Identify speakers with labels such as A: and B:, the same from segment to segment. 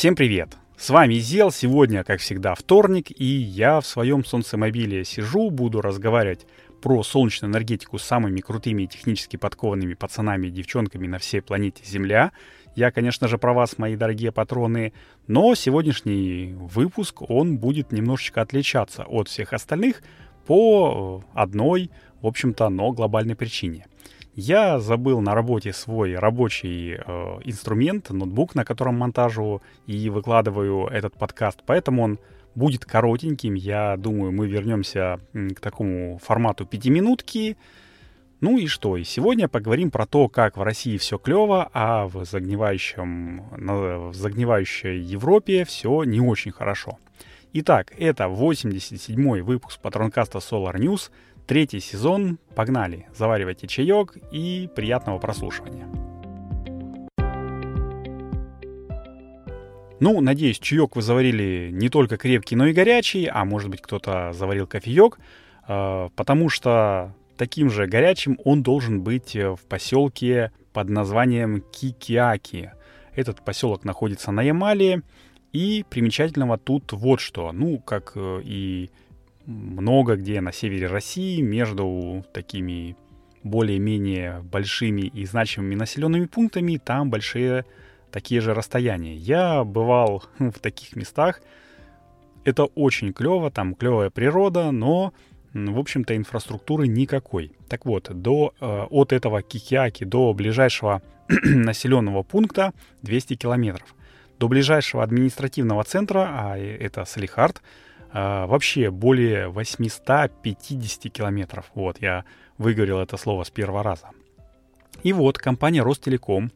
A: Всем привет! С вами Зел, сегодня, как всегда, вторник, и я в своем солнцемобиле сижу, буду разговаривать про солнечную энергетику с самыми крутыми и технически подкованными пацанами и девчонками на всей планете Земля. Я, конечно же, про вас, мои дорогие патроны, но сегодняшний выпуск, он будет немножечко отличаться от всех остальных по одной, в общем-то, но глобальной причине. Я забыл на работе свой рабочий э, инструмент, ноутбук, на котором монтажу и выкладываю этот подкаст, поэтому он будет коротеньким. Я думаю, мы вернемся к такому формату пятиминутки. Ну и что? И сегодня поговорим про то, как в России все клево, а в, загнивающем, в загнивающей Европе все не очень хорошо. Итак, это 87-й выпуск патронкаста Solar News — Третий сезон. Погнали. Заваривайте чаек и приятного прослушивания. Ну, надеюсь, чаек вы заварили не только крепкий, но и горячий, а может быть кто-то заварил кофеек, э, потому что таким же горячим он должен быть в поселке под названием Кикиаки. Этот поселок находится на Ямале, и примечательного тут вот что. Ну, как э, и много где на севере России между такими более-менее большими и значимыми населенными пунктами там большие такие же расстояния. Я бывал в таких местах. Это очень клево, там клевая природа, но, в общем-то, инфраструктуры никакой. Так вот, до, э, от этого Кикиаки до ближайшего населенного пункта 200 километров. До ближайшего административного центра, а это Салихард, а, вообще более 850 километров. Вот, я выговорил это слово с первого раза. И вот компания Ростелеком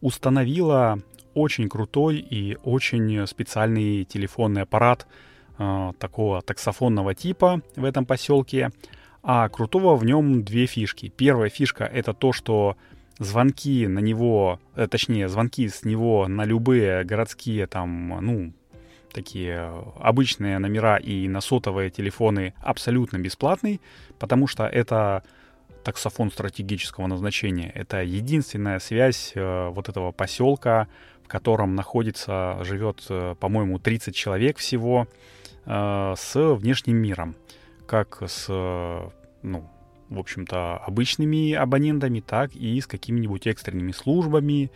A: установила очень крутой и очень специальный телефонный аппарат э, такого таксофонного типа в этом поселке. А крутого в нем две фишки. Первая фишка это то, что звонки на него, э, точнее, звонки с него на любые городские там, ну, такие э, обычные номера и на сотовые телефоны абсолютно бесплатный, потому что это таксофон стратегического назначения. Это единственная связь э, вот этого поселка, в котором находится, живет, э, по-моему, 30 человек всего, э, с внешним миром. Как с, э, ну, в общем-то, обычными абонентами, так и с какими-нибудь экстренными службами,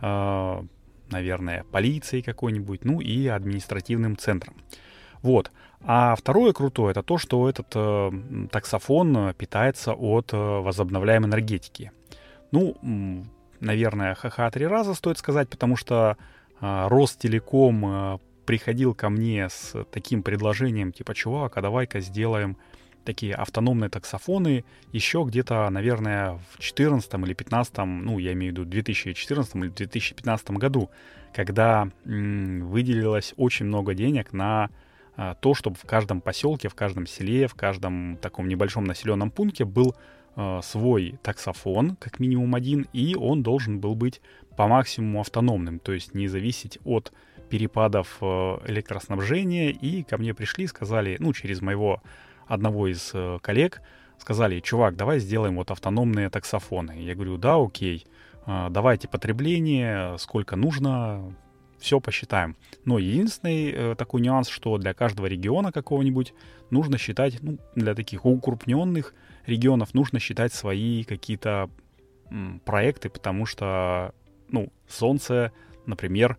A: э, наверное, полицией какой-нибудь, ну и административным центром. Вот. А второе крутое это то, что этот э, таксофон питается от э, возобновляемой энергетики. Ну, наверное, ха-ха три раза стоит сказать, потому что э, Ростелеком э, приходил ко мне с таким предложением, типа, чувак, а давай-ка сделаем такие автономные таксофоны еще где-то, наверное, в 2014 или 2015, ну, я имею в виду 2014 или 2015 году, когда м, выделилось очень много денег на а, то, чтобы в каждом поселке, в каждом селе, в каждом таком небольшом населенном пункте был а, свой таксофон, как минимум один, и он должен был быть по максимуму автономным, то есть не зависеть от перепадов а, электроснабжения. И ко мне пришли сказали, ну, через моего одного из э, коллег, сказали, чувак, давай сделаем вот автономные таксофоны. Я говорю, да, окей, э, давайте потребление, сколько нужно, все посчитаем. Но единственный э, такой нюанс, что для каждого региона какого-нибудь нужно считать, ну, для таких укрупненных регионов нужно считать свои какие-то проекты, потому что, ну, солнце, например,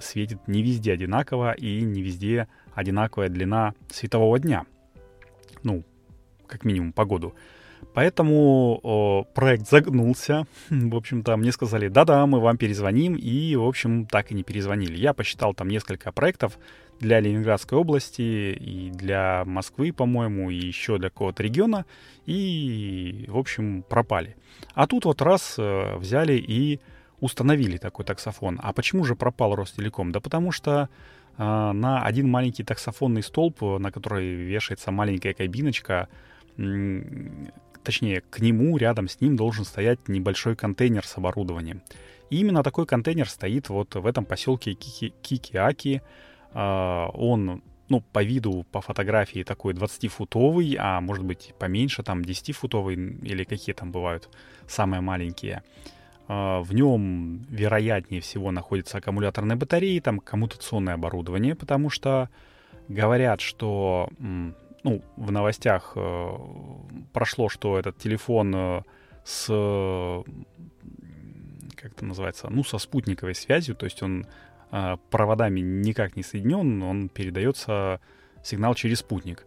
A: светит не везде одинаково и не везде одинаковая длина светового дня ну, как минимум погоду. Поэтому о, проект загнулся. В общем-то, мне сказали, да-да, мы вам перезвоним. И, в общем, так и не перезвонили. Я посчитал там несколько проектов для Ленинградской области и для Москвы, по-моему, и еще для какого-то региона. И, в общем, пропали. А тут вот раз э, взяли и установили такой таксофон. А почему же пропал Ростелеком? Да потому что на один маленький таксофонный столб, на который вешается маленькая кабиночка, точнее, к нему, рядом с ним должен стоять небольшой контейнер с оборудованием. И именно такой контейнер стоит вот в этом поселке Кики, Кикиаки. А, он, ну, по виду, по фотографии такой 20-футовый, а может быть поменьше, там 10-футовый или какие там бывают самые маленькие. А, в нем, вероятнее всего, находится аккумуляторная батарея, там коммутационное оборудование, потому что говорят, что ну, в новостях э, прошло, что этот телефон э, с как это называется, ну, со спутниковой связью, то есть он э, проводами никак не соединен, он передается сигнал через спутник.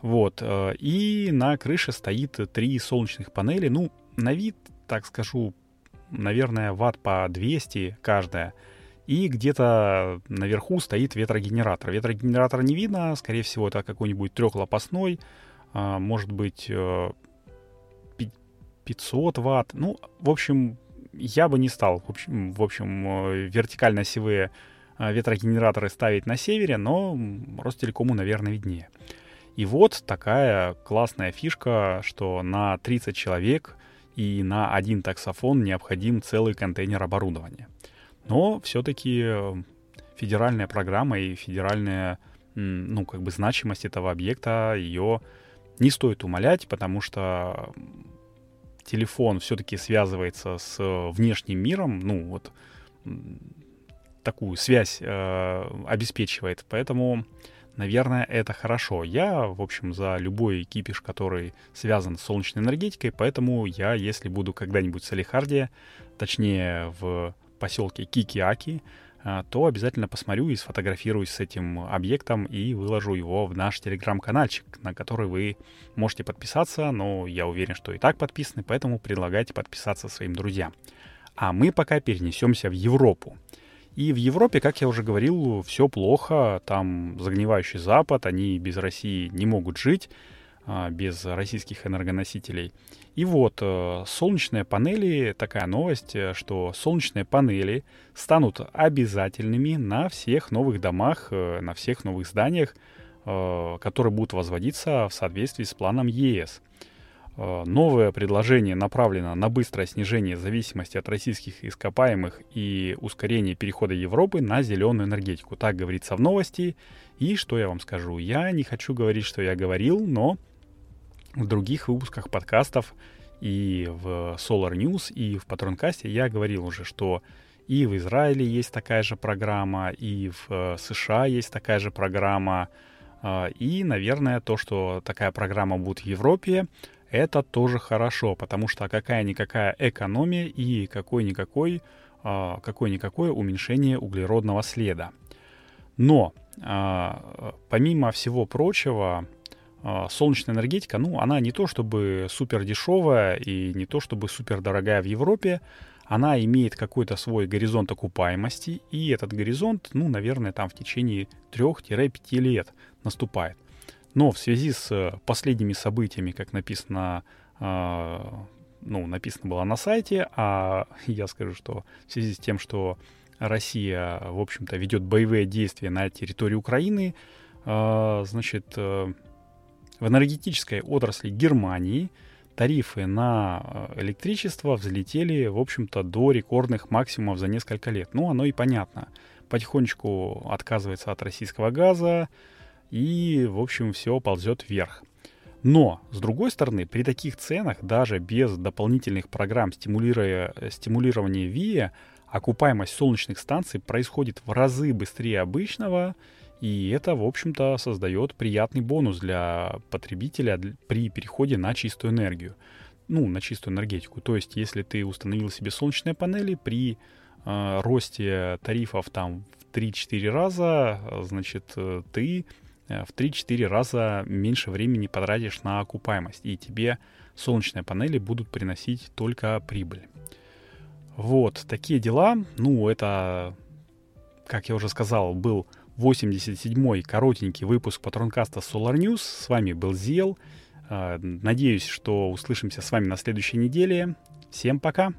A: Вот. Э, и на крыше стоит три солнечных панели. Ну, на вид, так скажу, наверное, ватт по 200 каждая. И где-то наверху стоит ветрогенератор. Ветрогенератора не видно, скорее всего, это какой-нибудь трехлопастной, а, может быть, 500 э, ватт. Ну, в общем, я бы не стал, в общем, в общем э, вертикально-осевые э, ветрогенераторы ставить на севере, но Ростелекому, наверное, виднее. И вот такая классная фишка, что на 30 человек и на один таксофон необходим целый контейнер оборудования. Но все-таки э, федеральная программа и федеральная, ну, как бы значимость этого объекта, ее не стоит умалять, потому что телефон все-таки связывается с внешним миром, ну, вот такую связь э, обеспечивает. Поэтому, наверное, это хорошо. Я, в общем, за любой кипиш, который связан с солнечной энергетикой, поэтому я, если буду когда-нибудь в Салихарде, точнее в поселке Кикиаки, а, то обязательно посмотрю и сфотографируюсь с этим объектом и выложу его в наш телеграм-каналчик, на который вы можете подписаться, но я уверен, что и так подписаны, поэтому предлагайте подписаться своим друзьям. А мы пока перенесемся в Европу. И в Европе, как я уже говорил, все плохо, там загнивающий Запад, они без России не могут жить. А, без российских энергоносителей. И вот э, солнечные панели, такая новость, э, что солнечные панели станут обязательными на всех новых домах, э, на всех новых зданиях, которые будут возводиться в соответствии с планом ЕС. Новое предложение направлено на быстрое снижение зависимости от российских ископаемых и ускорение перехода Европы на зеленую энергетику. Так говорится в новости. И что я вам скажу? Я не хочу говорить, что я говорил, но в других выпусках подкастов и в Solar News, и в Патронкасте я говорил уже, что и в Израиле есть такая же программа, и в э, США есть такая же программа, а, и, наверное, то, что такая программа будет в Европе, это тоже хорошо, потому что какая-никакая экономия и какой-никакой, а, какое-никакое уменьшение углеродного следа. Но а, помимо всего прочего, а, солнечная энергетика, ну, она не то чтобы супер дешевая и не то чтобы супер дорогая в Европе, она имеет какой-то свой горизонт окупаемости, и этот горизонт, ну, наверное, там в течение 3-5 лет наступает. Но в связи с последними событиями, как написано, э, ну, написано было на сайте, а я скажу, что в связи с тем, что Россия, в общем-то, ведет боевые действия на территории Украины, э, значит, э, в энергетической отрасли Германии тарифы на э, электричество взлетели, в общем-то, до рекордных максимумов за несколько лет. Ну, оно и понятно. Потихонечку отказывается от российского газа, и, в общем, все ползет вверх. Но, с другой стороны, при таких ценах, даже без дополнительных программ стимулирования ВИА, окупаемость солнечных станций происходит в разы быстрее обычного, и это, в общем-то, создает приятный бонус для потребителя при переходе на чистую энергию. Ну, на чистую энергетику. То есть, если ты установил себе солнечные панели, при э, росте тарифов там в 3-4 раза, значит, э, ты э, в 3-4 раза меньше времени потратишь на окупаемость. И тебе солнечные панели будут приносить только прибыль. Вот, такие дела. Ну, это, как я уже сказал, был 87-й коротенький выпуск Патронкаста Solar News. С вами был Зел. А, надеюсь, что услышимся с вами на следующей неделе. Всем пока!